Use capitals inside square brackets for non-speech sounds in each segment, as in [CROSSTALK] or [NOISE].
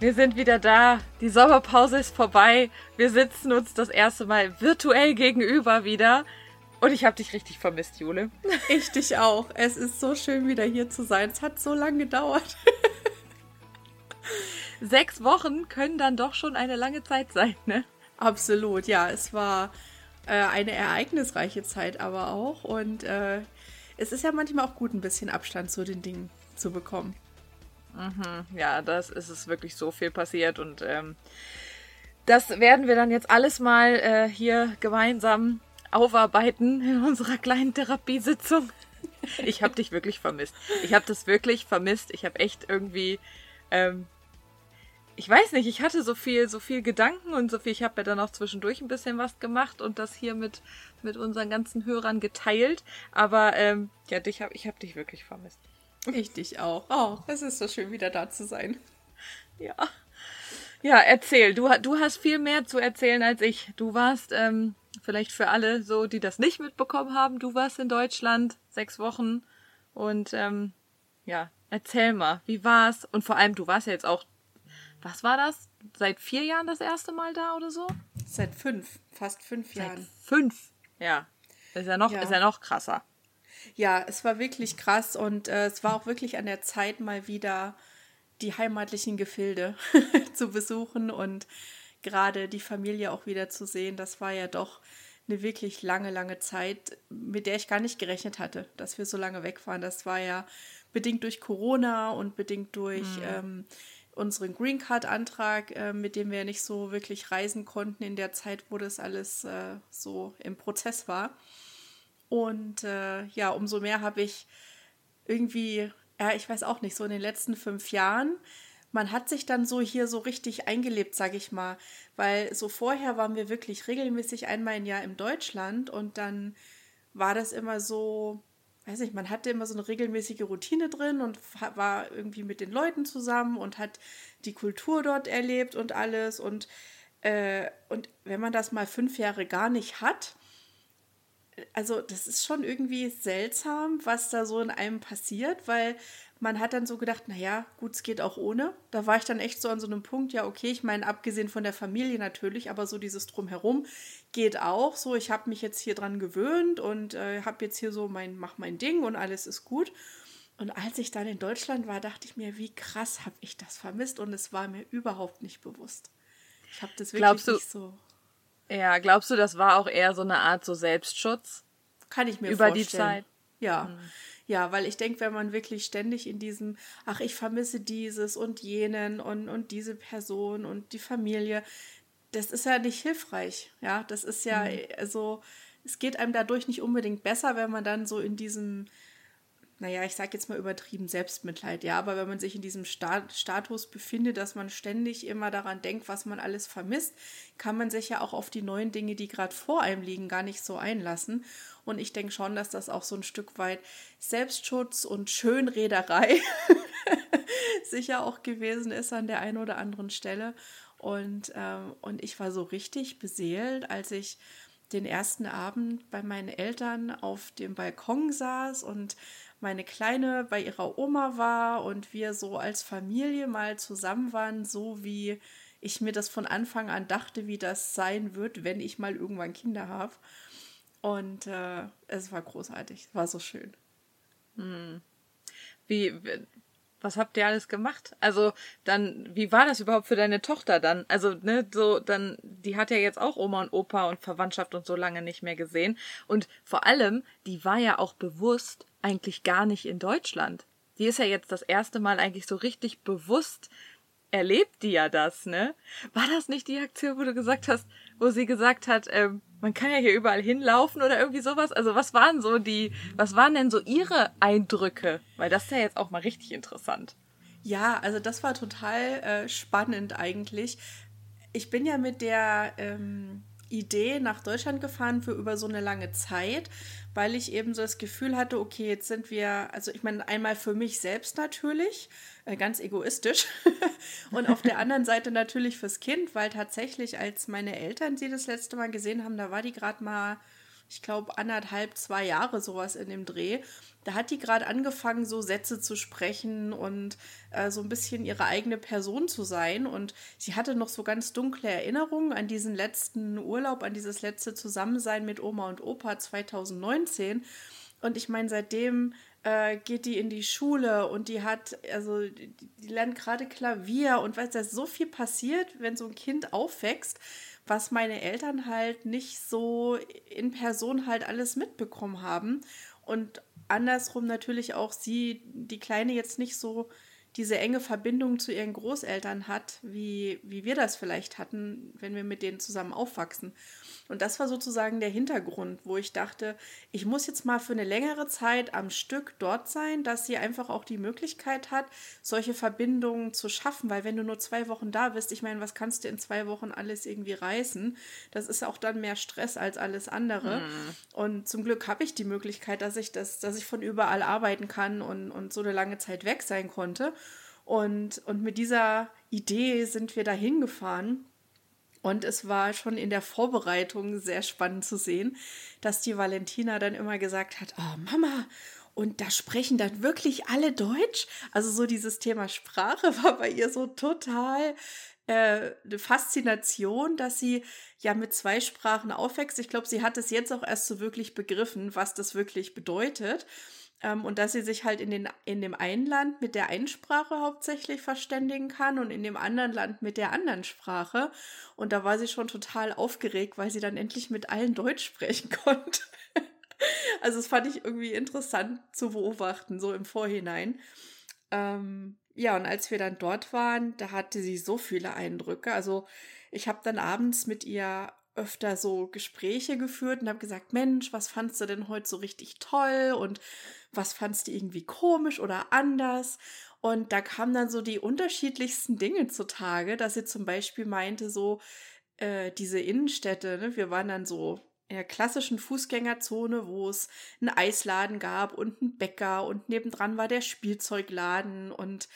Wir sind wieder da. Die Sommerpause ist vorbei. Wir sitzen uns das erste Mal virtuell gegenüber wieder. Und ich habe dich richtig vermisst, Jule. [LAUGHS] Ich dich auch. Es ist so schön, wieder hier zu sein. Es hat so lange gedauert. [LAUGHS] Sechs Wochen können dann doch schon eine lange Zeit sein, ne? Absolut, ja. Es war äh, eine ereignisreiche Zeit aber auch. Und äh, es ist ja manchmal auch gut, ein bisschen Abstand zu den Dingen zu bekommen. Mhm, ja, das ist es wirklich so viel passiert und ähm, das werden wir dann jetzt alles mal äh, hier gemeinsam aufarbeiten in unserer kleinen Therapiesitzung. [LAUGHS] Ich habe dich wirklich vermisst. Ich habe das wirklich vermisst. Ich habe echt irgendwie ähm, ich weiß nicht, ich hatte so viel, so viel Gedanken und so viel. Ich habe ja dann auch zwischendurch ein bisschen was gemacht und das hier mit mit unseren ganzen Hörern geteilt. Aber ähm, ja, dich hab, ich habe dich wirklich vermisst. Ich dich auch. Oh, es ist so schön, wieder da zu sein. Ja. Ja, erzähl. Du, du hast viel mehr zu erzählen als ich. Du warst, ähm, vielleicht für alle so, die das nicht mitbekommen haben, du warst in Deutschland sechs Wochen und ähm, ja, erzähl mal, wie war's? Und vor allem, du warst ja jetzt auch was war das? Seit vier Jahren das erste Mal da oder so? Seit fünf, fast fünf Seit Jahren. Fünf, ja. Ist ja noch, ja. ist ja noch krasser. Ja, es war wirklich krass und äh, es war auch wirklich an der Zeit, mal wieder die heimatlichen Gefilde [LAUGHS] zu besuchen und gerade die Familie auch wieder zu sehen. Das war ja doch eine wirklich lange, lange Zeit, mit der ich gar nicht gerechnet hatte, dass wir so lange weg waren. Das war ja bedingt durch Corona und bedingt durch mhm. ähm, unseren Green Card Antrag, äh, mit dem wir nicht so wirklich reisen konnten in der Zeit, wo das alles äh, so im Prozess war. Und äh, ja, umso mehr habe ich irgendwie, ja, ich weiß auch nicht, so in den letzten fünf Jahren, man hat sich dann so hier so richtig eingelebt, sage ich mal, weil so vorher waren wir wirklich regelmäßig einmal im Jahr in Deutschland und dann war das immer so, weiß nicht, man hatte immer so eine regelmäßige Routine drin und war irgendwie mit den Leuten zusammen und hat die Kultur dort erlebt und alles. Und, äh, und wenn man das mal fünf Jahre gar nicht hat, also das ist schon irgendwie seltsam, was da so in einem passiert, weil man hat dann so gedacht, naja, gut, es geht auch ohne. Da war ich dann echt so an so einem Punkt, ja, okay, ich meine, abgesehen von der Familie natürlich, aber so dieses Drumherum geht auch. So, ich habe mich jetzt hier dran gewöhnt und äh, habe jetzt hier so mein, mach mein Ding und alles ist gut. Und als ich dann in Deutschland war, dachte ich mir, wie krass habe ich das vermisst und es war mir überhaupt nicht bewusst. Ich habe das wirklich glaubst du, nicht so. Ja, glaubst du, das war auch eher so eine Art so Selbstschutz? Kann ich mir über vorstellen. Über die Zeit. Ja. Mhm. Ja, weil ich denke, wenn man wirklich ständig in diesem, ach, ich vermisse dieses und jenen und, und diese Person und die Familie, das ist ja nicht hilfreich. Ja, das ist ja, mhm. also, es geht einem dadurch nicht unbedingt besser, wenn man dann so in diesem, naja, ich sag jetzt mal übertrieben Selbstmitleid, ja, aber wenn man sich in diesem Stat Status befindet, dass man ständig immer daran denkt, was man alles vermisst, kann man sich ja auch auf die neuen Dinge, die gerade vor einem liegen, gar nicht so einlassen. Und ich denke schon, dass das auch so ein Stück weit Selbstschutz und Schönrederei [LAUGHS] sicher auch gewesen ist an der einen oder anderen Stelle. Und, ähm, und ich war so richtig beseelt, als ich den ersten Abend bei meinen Eltern auf dem Balkon saß und meine Kleine bei ihrer Oma war und wir so als Familie mal zusammen waren, so wie ich mir das von Anfang an dachte, wie das sein wird, wenn ich mal irgendwann Kinder habe. Und äh, es war großartig, war so schön. Hm. Wie, was habt ihr alles gemacht? Also dann, wie war das überhaupt für deine Tochter dann? Also, ne, so, dann, die hat ja jetzt auch Oma und Opa und Verwandtschaft und so lange nicht mehr gesehen. Und vor allem, die war ja auch bewusst eigentlich gar nicht in Deutschland. Die ist ja jetzt das erste Mal eigentlich so richtig bewusst erlebt die ja das, ne? War das nicht die Aktion, wo du gesagt hast, wo sie gesagt hat, ähm, man kann ja hier überall hinlaufen oder irgendwie sowas? Also was waren so die, was waren denn so ihre Eindrücke? Weil das ist ja jetzt auch mal richtig interessant. Ja, also das war total äh, spannend eigentlich. Ich bin ja mit der ähm, Idee nach Deutschland gefahren für über so eine lange Zeit, weil ich eben so das Gefühl hatte, okay, jetzt sind wir, also ich meine, einmal für mich selbst natürlich, äh, ganz egoistisch, [LAUGHS] und auf der [LAUGHS] anderen Seite natürlich fürs Kind, weil tatsächlich, als meine Eltern sie das letzte Mal gesehen haben, da war die gerade mal ich glaube, anderthalb, zwei Jahre sowas in dem Dreh. Da hat die gerade angefangen, so Sätze zu sprechen und äh, so ein bisschen ihre eigene Person zu sein. Und sie hatte noch so ganz dunkle Erinnerungen an diesen letzten Urlaub, an dieses letzte Zusammensein mit Oma und Opa 2019. Und ich meine, seitdem äh, geht die in die Schule und die hat, also die, die lernt gerade Klavier und weiß, da ist so viel passiert, wenn so ein Kind aufwächst was meine Eltern halt nicht so in Person halt alles mitbekommen haben. Und andersrum natürlich auch sie, die Kleine jetzt nicht so diese enge Verbindung zu ihren Großeltern hat, wie, wie wir das vielleicht hatten, wenn wir mit denen zusammen aufwachsen. Und das war sozusagen der Hintergrund, wo ich dachte, ich muss jetzt mal für eine längere Zeit am Stück dort sein, dass sie einfach auch die Möglichkeit hat, solche Verbindungen zu schaffen. Weil wenn du nur zwei Wochen da bist, ich meine, was kannst du in zwei Wochen alles irgendwie reißen? Das ist auch dann mehr Stress als alles andere. Mhm. Und zum Glück habe ich die Möglichkeit, dass ich das, dass ich von überall arbeiten kann und, und so eine lange Zeit weg sein konnte. Und, und mit dieser Idee sind wir da hingefahren. Und es war schon in der Vorbereitung sehr spannend zu sehen, dass die Valentina dann immer gesagt hat, oh Mama, und da sprechen dann wirklich alle Deutsch. Also so dieses Thema Sprache [LAUGHS] war bei ihr so total äh, eine Faszination, dass sie ja mit zwei Sprachen aufwächst. Ich glaube, sie hat es jetzt auch erst so wirklich begriffen, was das wirklich bedeutet. Ähm, und dass sie sich halt in, den, in dem einen Land mit der einen Sprache hauptsächlich verständigen kann und in dem anderen Land mit der anderen Sprache. Und da war sie schon total aufgeregt, weil sie dann endlich mit allen Deutsch sprechen [LAUGHS] konnte. also das fand ich irgendwie interessant zu beobachten, so im Vorhinein. Ähm, ja, und als wir dann dort waren, da hatte sie so viele Eindrücke. Also ich habe dann abends mit ihr öfter so Gespräche geführt und habe gesagt, Mensch, was fandst du denn heute so richtig toll und was fandst du irgendwie komisch oder anders? Und da kamen dann so die unterschiedlichsten Dinge zutage, dass sie zum Beispiel meinte, so äh, diese Innenstädte, ne? wir waren dann so in der klassischen Fußgängerzone, wo es einen Eisladen gab und einen Bäcker und nebendran war der Spielzeugladen und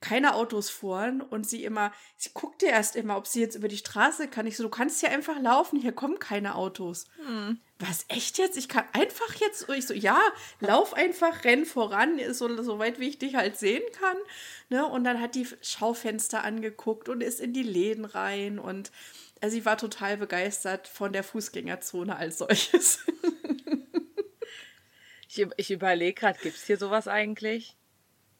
keine Autos fuhren und sie immer, sie guckte erst immer, ob sie jetzt über die Straße kann. Ich so, du kannst ja einfach laufen, hier kommen keine Autos. Hm. Was, echt jetzt? Ich kann einfach jetzt, ich so, ja, lauf einfach, renn voran, so, so weit wie ich dich halt sehen kann. Ne? Und dann hat die Schaufenster angeguckt und ist in die Läden rein und also sie war total begeistert von der Fußgängerzone als solches. [LAUGHS] ich, ich überlege gerade, gibt es hier sowas eigentlich?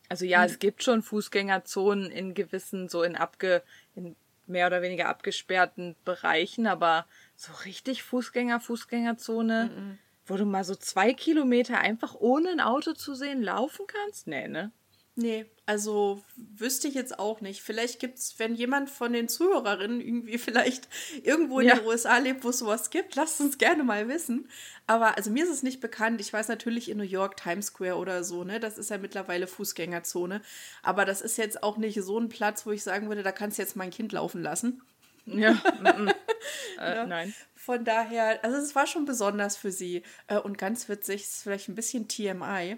Also ja, mhm. es gibt schon Fußgängerzonen in gewissen, so in abge, in mehr oder weniger abgesperrten Bereichen, aber so richtig Fußgänger, Fußgängerzone, mhm. wo du mal so zwei Kilometer einfach ohne ein Auto zu sehen laufen kannst? Nee, ne? Nee, also wüsste ich jetzt auch nicht. Vielleicht gibt es, wenn jemand von den Zuhörerinnen irgendwie [LAUGHS] vielleicht irgendwo in ja. den USA lebt, wo es sowas gibt, lasst uns gerne mal wissen. Aber also mir ist es nicht bekannt. Ich weiß natürlich in New York, Times Square oder so, ne? Das ist ja mittlerweile Fußgängerzone. Aber das ist jetzt auch nicht so ein Platz, wo ich sagen würde, da kannst du jetzt mein Kind laufen lassen. Ja, mm, mm. [LAUGHS] äh, ja. nein. Von daher, also es war schon besonders für sie. Äh, und ganz witzig, ist vielleicht ein bisschen TMI,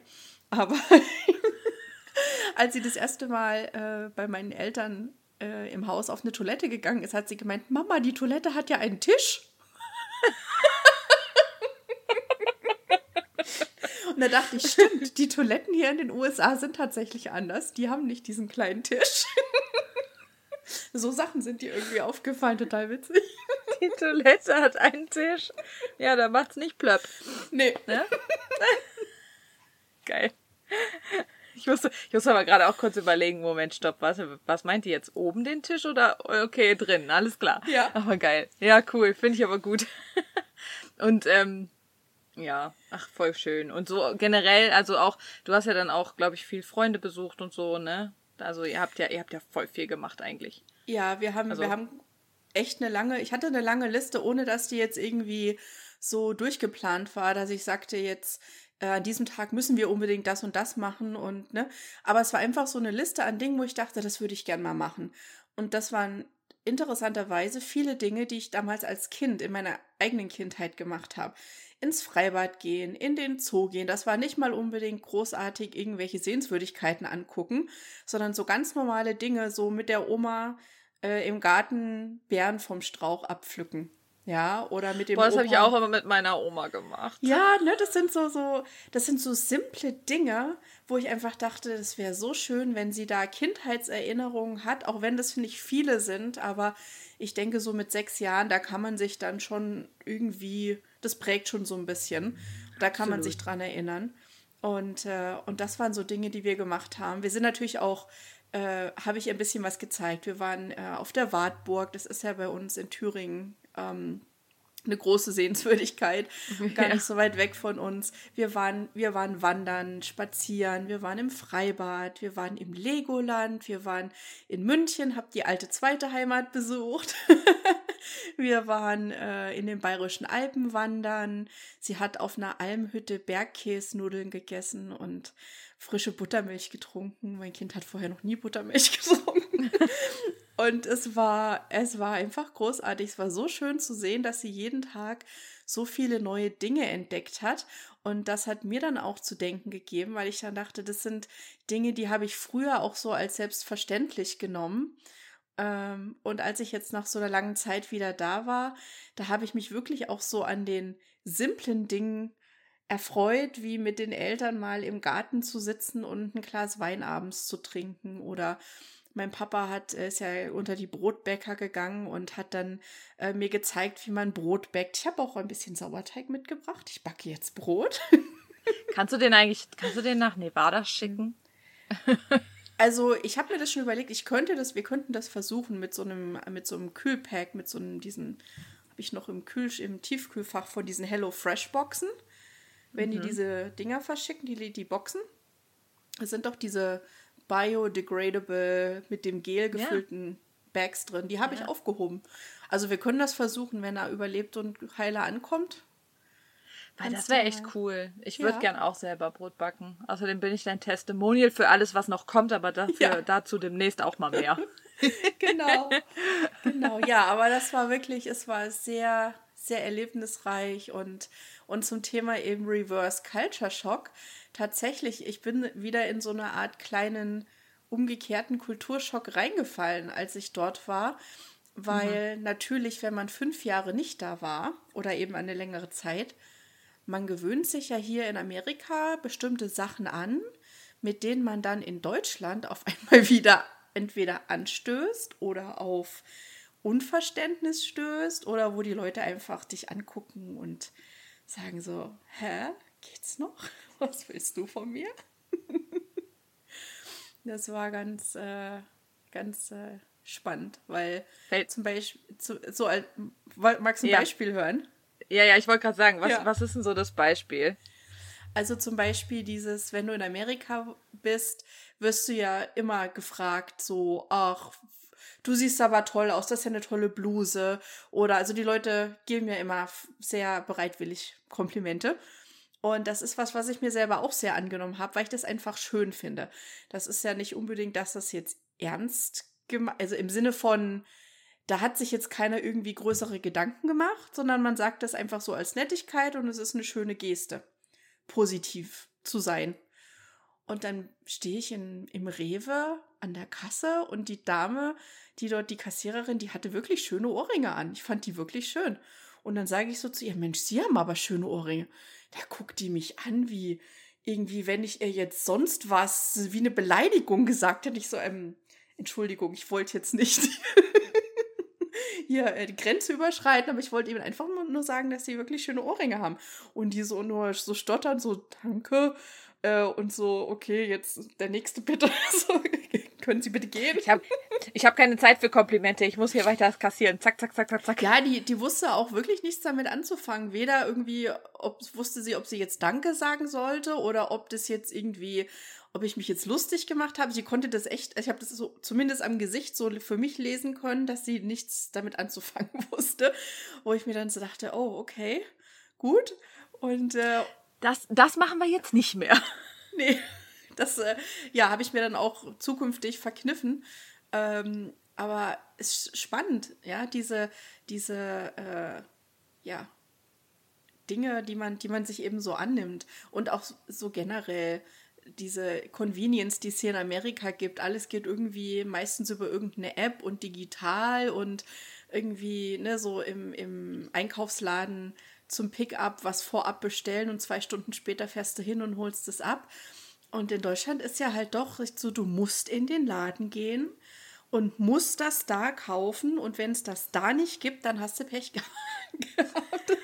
aber [LAUGHS] als sie das erste Mal äh, bei meinen Eltern äh, im Haus auf eine Toilette gegangen ist, hat sie gemeint, Mama, die Toilette hat ja einen Tisch. [LAUGHS] Und da dachte ich, stimmt, die Toiletten hier in den USA sind tatsächlich anders. Die haben nicht diesen kleinen Tisch. [LAUGHS] so Sachen sind dir irgendwie aufgefallen, total witzig. Die Toilette hat einen Tisch. Ja, da macht's nicht plöpp. Nee. Ne? [LAUGHS] Geil. Ich musste, ich musste aber gerade auch kurz überlegen, Moment, stopp, was, was meint ihr jetzt? Oben den Tisch oder okay, drin, alles klar. Ja. Aber geil. Ja, cool, finde ich aber gut. [LAUGHS] Und ähm, ja, ach, voll schön. Und so generell, also auch, du hast ja dann auch, glaube ich, viel Freunde besucht und so, ne? Also ihr habt ja, ihr habt ja voll viel gemacht eigentlich. Ja, wir haben, Also- wir haben echt eine lange, ich hatte eine lange Liste, ohne dass die jetzt irgendwie so durchgeplant war, dass ich sagte, jetzt äh, an diesem Tag müssen wir unbedingt das und das machen und ne. Aber es war einfach so eine Liste an Dingen, wo ich dachte, das würde ich gern mal machen. Und das waren interessanterweise viele Dinge, die ich damals als Kind in meiner eigenen Kindheit gemacht habe. Ins Freibad gehen, in den Zoo gehen. Das war nicht mal unbedingt großartig irgendwelche Sehenswürdigkeiten angucken, sondern so ganz normale Dinge, so mit der Oma äh, im Garten Beeren vom Strauch abpflücken. Ja, oder mit dem Boah, das habe ich auch immer mit meiner Oma gemacht. ja, ne, das sind so, so, das sind so simple Dinge, wo ich einfach dachte, das wäre so schön, wenn sie da Kindheitserinnerungen hat, auch wenn das nicht viele sind, aber ich denke, so mit sechs Jahren, da kann man sich dann schon irgendwie, das prägt schon so ein bisschen. Da kann man Absolut. sich dran erinnern. Und, äh, und das waren so Dinge, die wir gemacht haben. Wir sind natürlich auch, äh, habe ich ein bisschen was gezeigt. Wir waren äh, auf der Wartburg, das ist ja bei uns in Thüringen ähm, eine große Sehenswürdigkeit, [LAUGHS] gar nicht so weit weg von uns. Wir waren, wir waren wandern, spazieren, wir waren im Freibad, wir waren im Legoland, wir waren in München, hab die alte zweite Heimat besucht. [LAUGHS] wir waren äh, in den bayerischen Alpen wandern. Sie hat auf einer Almhütte Bergkäsnudeln gegessen und frische Buttermilch getrunken. Mein Kind hat vorher noch nie Buttermilch [LAUGHS] getrunken. Und es war, es war einfach großartig. Es war so schön zu sehen, dass sie jeden Tag so viele neue Dinge entdeckt hat. Und das hat mir dann auch zu denken gegeben, weil ich dann dachte, das sind Dinge, die habe ich früher auch so als selbstverständlich genommen. Ähm, und als ich jetzt nach so einer langen Zeit wieder da war, da habe ich mich wirklich auch so an den simplen Dingen erfreut, wie mit den Eltern mal im Garten zu sitzen und ein Glas Wein abends zu trinken oder mein Papa hat, äh, ist ja unter die Brotbäcker gegangen und hat dann äh, mir gezeigt, wie man Brot bäckt. Ich habe auch ein bisschen Sauerteig mitgebracht. Ich backe jetzt Brot. [LAUGHS] Kannst du den eigentlich, kannst du den nach Nevada schicken? [LAUGHS] Also ich habe mir das schon überlegt, ich könnte das, wir könnten das versuchen mit so einem, mit so einem Kühlpack, mit so einem, diesen, habe ich noch im Kühl, im Tiefkühlfach von diesen Hello Fresh Boxen. Wenn die diese Dinger verschicken, die, die Boxen, es sind doch diese biodegradable mit dem Gel gefüllten Bags drin. Die habe ich Ja. aufgehoben. Also wir können das versuchen, wenn er überlebt und heiler ankommt. Weil das wäre echt cool. Ich würde Ja. gern auch selber Brot backen. Außerdem bin ich dein Testimonial für alles, was noch kommt, aber dafür, Ja. dazu demnächst auch mal mehr. [LAUGHS] Genau. genau, ja, aber das war wirklich, es war sehr, sehr erlebnisreich und, und zum Thema eben Reverse Culture Shock. Tatsächlich, ich bin wieder in so eine Art kleinen umgekehrten Kulturschock reingefallen, als ich dort war. Weil natürlich, wenn man fünf Jahre nicht da war oder eben eine längere Zeit, man gewöhnt sich ja hier in Amerika bestimmte Sachen an, mit denen man dann in Deutschland auf [LAUGHS] einmal wieder entweder anstößt oder auf Unverständnis stößt oder wo die Leute einfach dich angucken und sagen so, hä, geht's noch? [LAUGHS] Was willst du von mir? [LAUGHS] das war ganz, äh, ganz äh, spannend, weil Fällt- zum Beispiel, zu, so, als- magst du ein Ja. Beispiel hören? Ja, ja, ich wollte gerade sagen, was, Ja. was ist denn so das Beispiel? Also zum Beispiel dieses, wenn du in Amerika bist, wirst du ja immer gefragt, so, ach, du siehst aber toll aus, das ist ja eine tolle Bluse. Oder also die Leute geben mir immer sehr bereitwillig Komplimente. Und das ist was, was ich mir selber auch sehr angenommen habe, weil ich das einfach schön finde. Das ist ja nicht unbedingt, dass das jetzt ernst gemacht, also im Sinne von, da hat sich jetzt keiner irgendwie größere Gedanken gemacht, sondern man sagt das einfach so als Nettigkeit und es ist eine schöne Geste positiv zu sein. Und dann stehe ich in, im Rewe an der Kasse und die Dame, die dort, die Kassiererin, die hatte wirklich schöne Ohrringe an. Ich fand die wirklich schön. Und dann sage ich so zu ihr, Mensch, Sie haben aber schöne Ohrringe. Da guckt die mich an, wie irgendwie, wenn ich ihr jetzt sonst was, wie eine Beleidigung gesagt hätte. Ich so, ähm, Entschuldigung, ich wollte jetzt nicht [LAUGHS] hier äh, die Grenze überschreiten, aber ich wollte ihnen einfach nur sagen, dass sie wirklich schöne Ohrringe haben. Und die so nur so stottern, so, danke. Äh, und so, okay, jetzt der nächste bitte. [LAUGHS] so, können Sie bitte gehen? Ich habe ich hab keine Zeit für Komplimente. Ich muss hier weiter kassieren. Zack, zack, zack, zack, zack. Ja, die, die wusste auch wirklich nichts damit anzufangen. Weder irgendwie, ob wusste sie, ob sie jetzt Danke sagen sollte oder ob das jetzt irgendwie, ob ich mich jetzt lustig gemacht habe. Sie konnte das echt, ich habe das so zumindest am Gesicht so für mich lesen können, dass sie nichts damit anzufangen [LAUGHS] wusste. Wo ich mir dann so dachte, oh, okay, gut. Und äh, das, das machen wir jetzt nicht mehr. [LAUGHS] Nee, das äh, ja, habe ich mir dann auch zukünftig verkniffen. Ähm, aber es ist spannend, ja, diese, diese äh, ja, Dinge, die man, die man sich eben so annimmt. Und auch so generell diese Convenience, die es hier in Amerika gibt. Alles geht irgendwie meistens über irgendeine App und digital und irgendwie, ne, so im, im Einkaufsladen zum Pickup was vorab bestellen und zwei Stunden später fährst du hin und holst es ab. Und in Deutschland ist ja halt doch so, du musst in den Laden gehen und musst das da kaufen und wenn es das da nicht gibt, dann hast du Pech [LAUGHS] gehabt. [LAUGHS]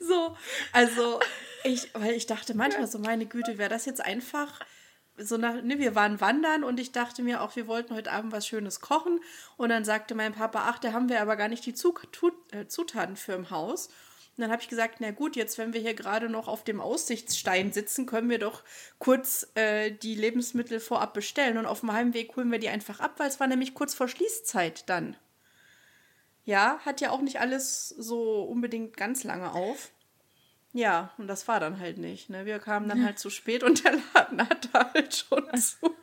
so, also ich, weil ich dachte manchmal so, meine Güte, wäre das jetzt einfach so nach, ne, wir waren wandern und ich dachte mir auch, wir wollten heute Abend was Schönes kochen. Und dann sagte mein Papa, ach, da haben wir aber gar nicht die äh, Zutaten für im Haus. Und dann habe ich gesagt, na gut, jetzt wenn wir hier gerade noch auf dem Aussichtsstein sitzen, können wir doch kurz äh, die Lebensmittel vorab bestellen. Und auf dem Heimweg holen wir die einfach ab, weil es war nämlich kurz vor Schließzeit dann. Ja, hat ja auch nicht alles so unbedingt ganz lange auf. Ja, und das war dann halt nicht. Ne? Wir kamen dann halt zu spät und der Laden [LAUGHS] hatte halt schon [LAUGHS] zu.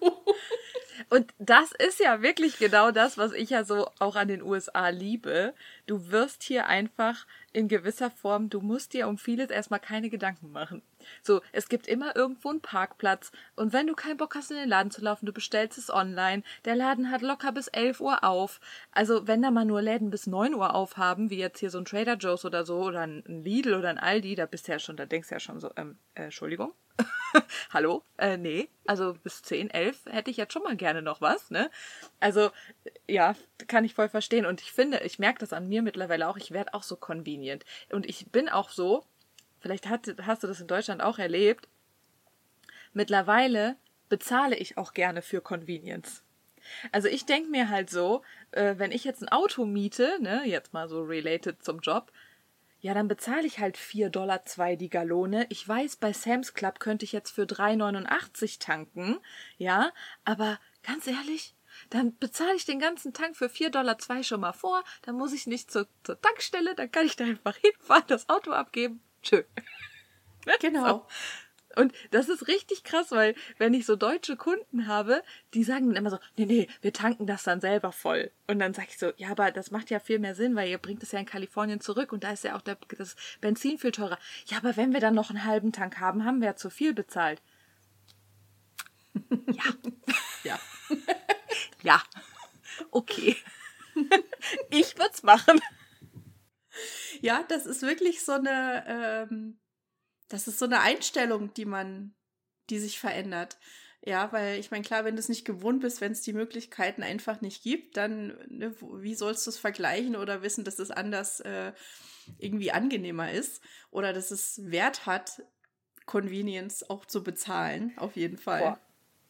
Und das ist ja wirklich genau das, was ich ja so auch an den USA liebe. Du wirst hier einfach in gewisser Form, du musst dir um vieles erstmal keine Gedanken machen. So, es gibt immer irgendwo einen Parkplatz und wenn du keinen Bock hast, in den Laden zu laufen, du bestellst es online. Der Laden hat locker bis 11 Uhr auf. Also, wenn da mal nur Läden bis 9 Uhr aufhaben, wie jetzt hier so ein Trader Joe's oder so oder ein Lidl oder ein Aldi, da bist du ja schon, da denkst du ja schon so, ähm, äh, Entschuldigung? [LAUGHS] Hallo? Äh, nee, also bis 10, 11 hätte ich jetzt schon mal gerne noch was, ne? Also, ja, kann ich voll verstehen. Und ich finde, ich merke das an mir mittlerweile auch, ich werde auch so convenient. Und ich bin auch so, vielleicht hat, hast du das in Deutschland auch erlebt, mittlerweile bezahle ich auch gerne für Convenience. Also ich denke mir halt so, äh, wenn ich jetzt ein Auto miete, ne, jetzt mal so related zum Job, ja, dann bezahle ich halt 4,2 Dollar die Gallone. Ich weiß, bei Sam's Club könnte ich jetzt für 3,89 tanken. Ja, aber ganz ehrlich, dann bezahle ich den ganzen Tank für 4,2 Dollar schon mal vor. Dann muss ich nicht zur, zur Tankstelle, dann kann ich da einfach hinfahren, das Auto abgeben. Tschö. [LAUGHS] Genau. So. Und das ist richtig krass, weil wenn ich so deutsche Kunden habe, die sagen dann immer so, nee, nee, wir tanken das dann selber voll. Und dann sage ich so, ja, aber das macht ja viel mehr Sinn, weil ihr bringt es ja in Kalifornien zurück und da ist ja auch der, das Benzin viel teurer. Ja, aber wenn wir dann noch einen halben Tank haben, haben wir ja zu viel bezahlt. [LAUGHS] Ja. ja. [LAUGHS] ja. Okay. ich würde es machen. Ja, das ist wirklich so eine, ähm, das ist so eine Einstellung, die man, die sich verändert. Ja, weil ich meine, klar, wenn du es nicht gewohnt bist, wenn es die Möglichkeiten einfach nicht gibt, dann, ne, wie sollst du es vergleichen oder wissen, dass es anders äh, irgendwie angenehmer ist oder dass es Wert hat, Convenience auch zu bezahlen, auf jeden Fall. Boah.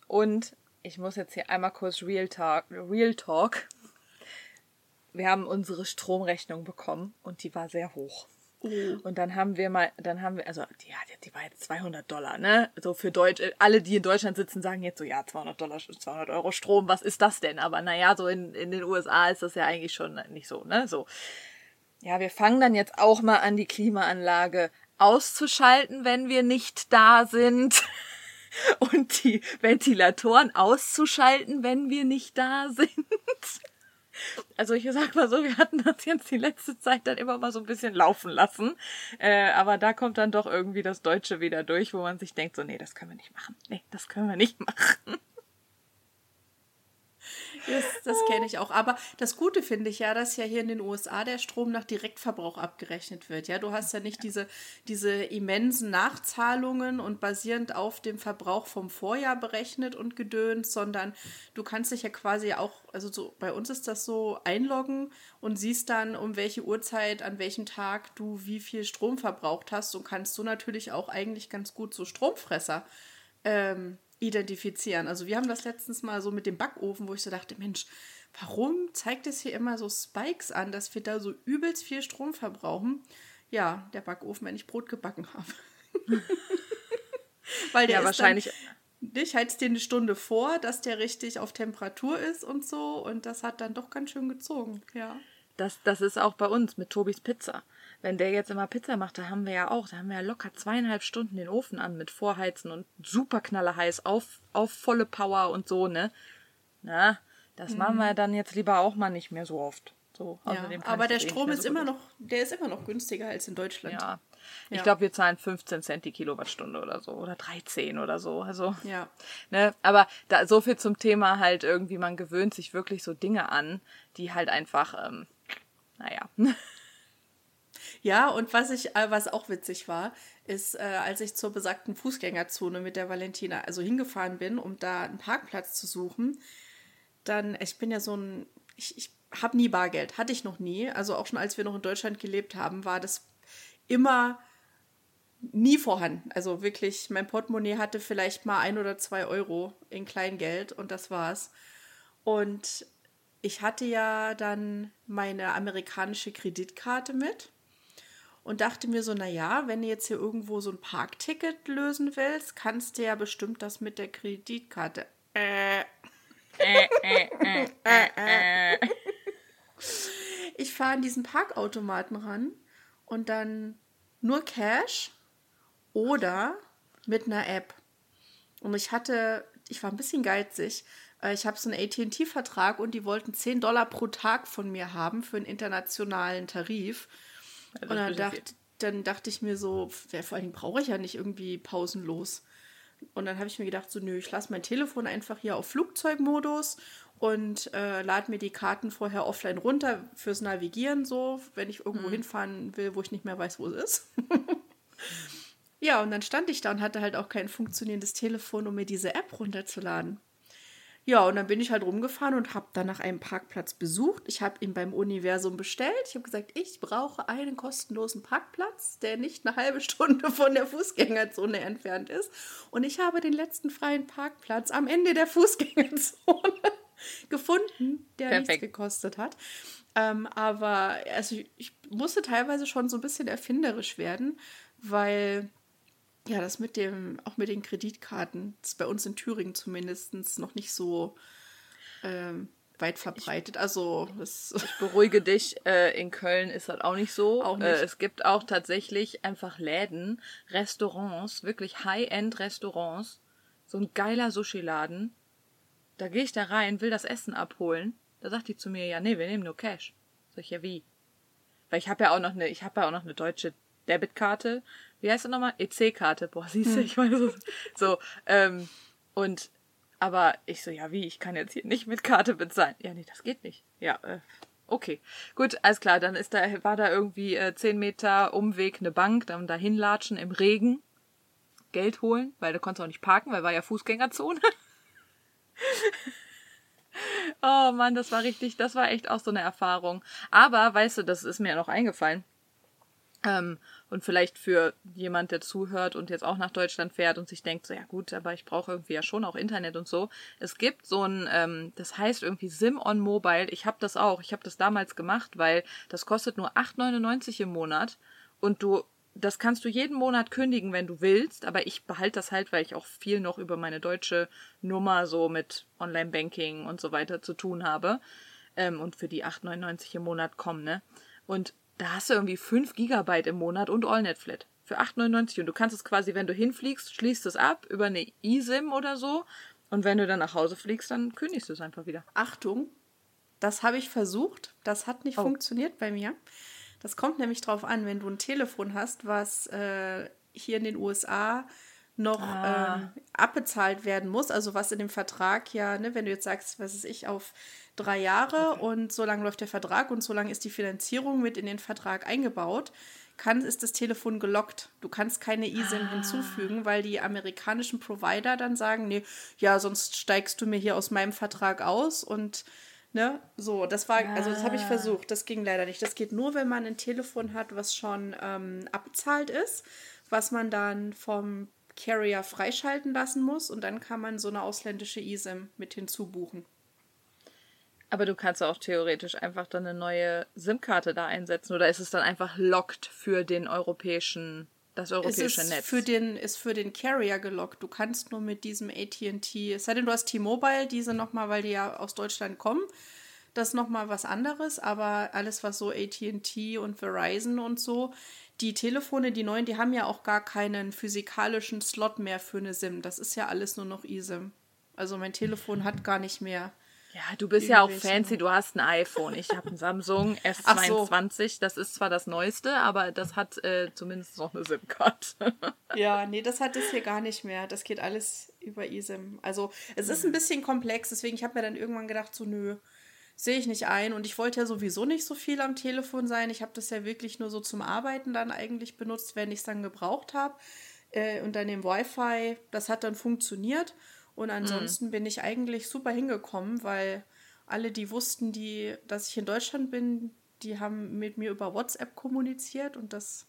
Und ich muss jetzt hier einmal kurz Real Talk, Real Talk. Wir haben unsere Stromrechnung bekommen und die war sehr hoch. Mhm. Und dann haben wir mal, dann haben wir, also die, die war jetzt 200 Dollar, ne? So für Deutsch, alle, die in Deutschland sitzen, sagen jetzt so, ja, 200 Dollar, 200 Euro Strom, was ist das denn? Aber naja, so in, in den USA ist das ja eigentlich schon nicht so, ne? So. Ja, wir fangen dann jetzt auch mal an, die Klimaanlage auszuschalten, wenn wir nicht da sind. [LAUGHS] Und die Ventilatoren auszuschalten, wenn wir nicht da sind. Also ich sag mal so, wir hatten das jetzt die letzte Zeit dann immer mal so ein bisschen laufen lassen. Äh, aber da kommt dann doch irgendwie das Deutsche wieder durch, wo man sich denkt, so, nee, das können wir nicht machen. Nee, das können wir nicht [LAUGHS] machen. Das, das kenne ich auch. Aber das Gute finde ich ja, dass ja hier in den USA der Strom nach Direktverbrauch abgerechnet wird. Ja, du hast ja nicht diese, diese immensen Nachzahlungen und basierend auf dem Verbrauch vom Vorjahr berechnet und gedönt, sondern du kannst dich ja quasi auch, also so, bei uns ist das so, einloggen und siehst dann, um welche Uhrzeit, an welchem Tag du wie viel Strom verbraucht hast und kannst so natürlich auch eigentlich ganz gut so Stromfresser ähm, identifizieren. Also wir haben das letztens mal so mit dem Backofen, wo ich so dachte, Mensch, warum zeigt es hier immer so Spikes an, dass wir da so übelst viel Strom verbrauchen? Ja, der Backofen, wenn ich Brot gebacken habe. [LAUGHS] Weil der ja, wahrscheinlich. Dann, ich heiz den eine Stunde vor, dass der richtig auf Temperatur ist und so. Und das hat dann doch ganz schön gezogen, ja. Das, das ist auch bei uns mit Tobis Pizza. Wenn der jetzt immer Pizza macht, da haben wir ja auch, da haben wir ja locker zweieinhalb Stunden den Ofen an mit Vorheizen und super knallerheiß auf, auf volle Power und so, ne? Na, das mhm. machen wir dann jetzt lieber auch mal nicht mehr so oft. So, ja, aber der Strom ist so immer noch, der ist immer noch günstiger als in Deutschland. Ja. Ich ja. glaube, wir zahlen 15 Cent die Kilowattstunde oder so oder 13 oder so. Also, ja. Ne, aber da so viel zum Thema halt irgendwie, man gewöhnt sich wirklich so Dinge an, die halt einfach, ähm, naja. [LAUGHS] Ja, und was ich, äh, was auch witzig war, ist, äh, als ich zur besagten Fußgängerzone mit der Valentina also hingefahren bin, um da einen Parkplatz zu suchen, dann, ich bin ja so ein, ich, ich habe nie Bargeld, hatte ich noch nie. Also auch schon als wir noch in Deutschland gelebt haben, war das immer nie vorhanden. Also wirklich, mein Portemonnaie hatte vielleicht mal ein oder zwei Euro in Kleingeld und das war's. Und ich hatte ja dann meine amerikanische Kreditkarte mit und dachte mir so, naja, wenn du jetzt hier irgendwo so ein Parkticket lösen willst, kannst du ja bestimmt das mit der Kreditkarte. Äh. ich fahre an diesen Parkautomaten ran und dann nur Cash oder mit einer App. Und ich hatte, ich war ein bisschen geizig. Äh, ich habe so einen ATT-Vertrag und die wollten 10 Dollar pro Tag von mir haben für einen internationalen Tarif. Ja, und dann, dacht, dann dachte ich mir so, ja, vor allem brauche ich ja nicht irgendwie pausenlos. Und dann habe ich mir gedacht, so, nö, ich lasse mein Telefon einfach hier auf Flugzeugmodus und äh, lade mir die Karten vorher offline runter fürs Navigieren, so, wenn ich irgendwo mhm. hinfahren will, wo ich nicht mehr weiß, wo es ist. [LAUGHS] ja, und dann stand ich da und hatte halt auch kein funktionierendes Telefon, um mir diese App runterzuladen. Ja, und dann bin ich halt rumgefahren und habe dann nach einem Parkplatz besucht. Ich habe ihn beim Universum bestellt. Ich habe gesagt, ich brauche einen kostenlosen Parkplatz, der nicht eine halbe Stunde von der Fußgängerzone entfernt ist. Und ich habe den letzten freien Parkplatz am Ende der Fußgängerzone [LAUGHS] gefunden, der Perfekt. nichts gekostet hat. Ähm, aber also ich, ich musste teilweise schon so ein bisschen erfinderisch werden, weil ja, das mit dem, auch mit den Kreditkarten, das ist bei uns in Thüringen zumindest noch nicht so ähm, weit verbreitet. Also das [LAUGHS] ich beruhige dich, äh, in Köln ist das auch nicht so. Auch nicht. Äh, es gibt auch tatsächlich einfach Läden, Restaurants, wirklich High-End-Restaurants. So ein geiler Sushi-Laden. Da gehe ich da rein, will das Essen abholen. Da sagt die zu mir, ja, nee, wir nehmen nur Cash. Sag ich, ja, wie? Weil ich habe ja auch noch eine, ich habe ja auch noch eine deutsche Debitkarte wie heißt das nochmal? EC-Karte. Boah, siehst du, hm. ich meine so. so ähm, und, aber ich so, ja, wie, ich kann jetzt hier nicht mit Karte bezahlen. Ja, nee, das geht nicht. Ja, äh, okay. Gut, alles klar, dann ist da, war da irgendwie äh, 10 Meter Umweg eine Bank, dann da hinlatschen im Regen, Geld holen, weil du konntest auch nicht parken, weil war ja Fußgängerzone. [LAUGHS] oh Mann, das war richtig, das war echt auch so eine Erfahrung. Aber, weißt du, das ist mir ja noch eingefallen. Ähm, und vielleicht für jemand, der zuhört und jetzt auch nach Deutschland fährt und sich denkt, so ja gut, aber ich brauche irgendwie ja schon auch Internet und so. Es gibt so ein, ähm, das heißt irgendwie Sim on Mobile. Ich habe das auch. Ich habe das damals gemacht, weil das kostet nur 8,99 im Monat und du das kannst du jeden Monat kündigen, wenn du willst, aber ich behalte das halt, weil ich auch viel noch über meine deutsche Nummer so mit Online-Banking und so weiter zu tun habe. Ähm, und für die 8,99 im Monat kommen, ne? Und da hast du irgendwie 5 Gigabyte im Monat und AllNet-Flat für 8,99 und du kannst es quasi, wenn du hinfliegst, schließt es ab über eine eSIM oder so und wenn du dann nach Hause fliegst, dann kündigst du es einfach wieder. Achtung, das habe ich versucht, das hat nicht oh. funktioniert bei mir. Das kommt nämlich drauf an, wenn du ein Telefon hast, was äh, hier in den USA noch ah. ähm, abbezahlt werden muss. Also was in dem Vertrag ja, ne, wenn du jetzt sagst, was ist ich, auf drei Jahre okay. und so lange läuft der Vertrag und so lange ist die Finanzierung mit in den Vertrag eingebaut, kann, ist das Telefon gelockt. Du kannst keine eSIM ah. hinzufügen, weil die amerikanischen Provider dann sagen, nee, ja, sonst steigst du mir hier aus meinem Vertrag aus und ne, so, das war, also das habe ich ah. versucht, das ging leider nicht. Das geht nur, wenn man ein Telefon hat, was schon ähm, abbezahlt ist, was man dann vom Carrier freischalten lassen muss und dann kann man so eine ausländische eSIM mit hinzubuchen. Aber du kannst auch theoretisch einfach dann eine neue SIM-Karte da einsetzen oder ist es dann einfach locked für den europäischen, das europäische es ist Netz? Für den, ist für den Carrier gelockt. Du kannst nur mit diesem ATT, es sei denn, du hast T-Mobile, diese nochmal, weil die ja aus Deutschland kommen. Das ist nochmal was anderes, aber alles, was so ATT und Verizon und so, die Telefone, die neuen, die haben ja auch gar keinen physikalischen Slot mehr für eine SIM. Das ist ja alles nur noch eSIM. Also mein Telefon hat gar nicht mehr ja, du bist ja auch fancy, du hast ein iPhone. Ich habe ein Samsung [LAUGHS] S22. So. Das ist zwar das neueste, aber das hat äh, zumindest noch eine SIM-Card. [LAUGHS] ja, nee, das hat es hier gar nicht mehr. Das geht alles über eSIM. Also es ist ein bisschen komplex, deswegen ich habe mir dann irgendwann gedacht, so nö, sehe ich nicht ein. Und ich wollte ja sowieso nicht so viel am Telefon sein. Ich habe das ja wirklich nur so zum Arbeiten dann eigentlich benutzt, wenn ich es dann gebraucht habe. Äh, und dann im Wi-Fi, das hat dann funktioniert. Und mhm. ansonsten mhm. bin ich eigentlich super hingekommen, weil alle, die wussten, die, dass ich in Deutschland bin, die haben mit mir über WhatsApp kommuniziert und das,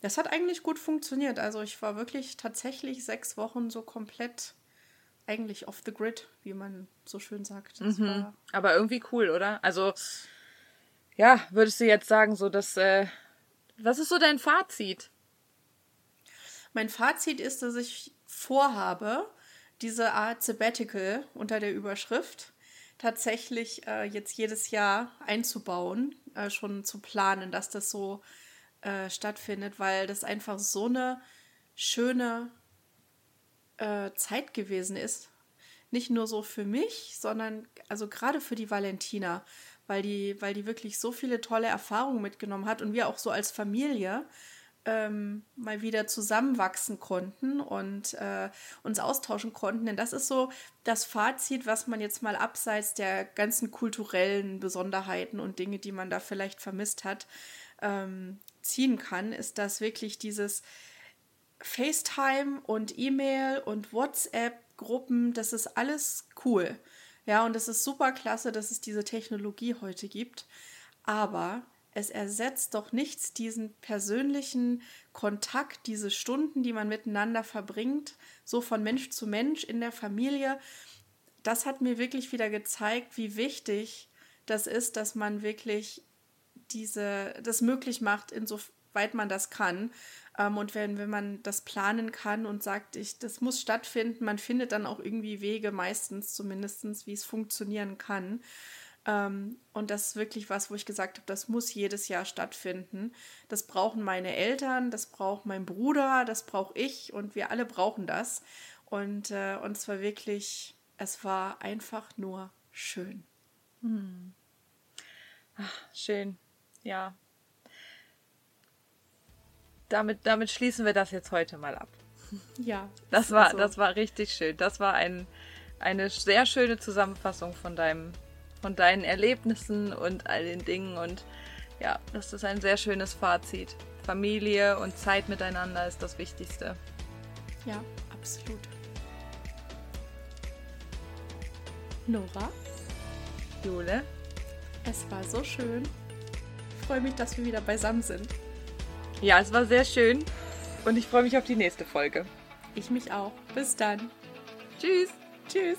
das hat eigentlich gut funktioniert. Also ich war wirklich tatsächlich sechs Wochen so komplett eigentlich off the grid, wie man so schön sagt. Mhm. Aber irgendwie cool, oder? Also ja, würdest du jetzt sagen, so dass äh, was ist so dein Fazit? Mein Fazit ist, dass ich vorhabe, diese Art Sabbatical unter der Überschrift tatsächlich äh, jetzt jedes Jahr einzubauen, äh, schon zu planen, dass das so äh, stattfindet, weil das einfach so eine schöne äh, Zeit gewesen ist. Nicht nur so für mich, sondern also gerade für die Valentina, weil die, weil die wirklich so viele tolle Erfahrungen mitgenommen hat und wir auch so als Familie ähm, mal wieder zusammenwachsen konnten und äh, uns austauschen konnten. Denn das ist so das Fazit, was man jetzt mal abseits der ganzen kulturellen Besonderheiten und Dinge, die man da vielleicht vermisst hat, ähm, ziehen kann, ist, dass wirklich dieses FaceTime und E-Mail und WhatsApp-Gruppen, das ist alles cool. Ja, und es ist super klasse, dass es diese Technologie heute gibt. Aber es ersetzt doch nichts diesen persönlichen Kontakt, diese Stunden, die man miteinander verbringt, so von Mensch zu Mensch in der Familie. Das hat mir wirklich wieder gezeigt, wie wichtig das ist, dass man wirklich diese, das möglich macht, insoweit man das kann. Ähm, und wenn, wenn man das planen kann und sagt, ich, das muss stattfinden, man findet dann auch irgendwie Wege, meistens zumindest, wie es funktionieren kann. Ähm, und das ist wirklich was, wo ich gesagt habe, das muss jedes Jahr stattfinden. Das brauchen meine Eltern, das braucht mein Bruder, das brauche ich und wir alle brauchen das. Und, äh, und zwar wirklich, es war einfach nur schön. Hm. Ach, schön, ja. Damit, damit schließen wir das jetzt heute mal ab. Ja. Das war, also. das war richtig schön. Das war ein, eine sehr schöne Zusammenfassung von deinem von deinen Erlebnissen und all den Dingen. Und ja, das ist ein sehr schönes Fazit. Familie und Zeit miteinander ist das Wichtigste. Ja, absolut. Nora? Jule? Es war so schön. Ich freue mich, dass wir wieder beisammen sind. Ja, es war sehr schön. Und ich freue mich auf die nächste Folge. Ich mich auch. Bis dann. Tschüss. Tschüss.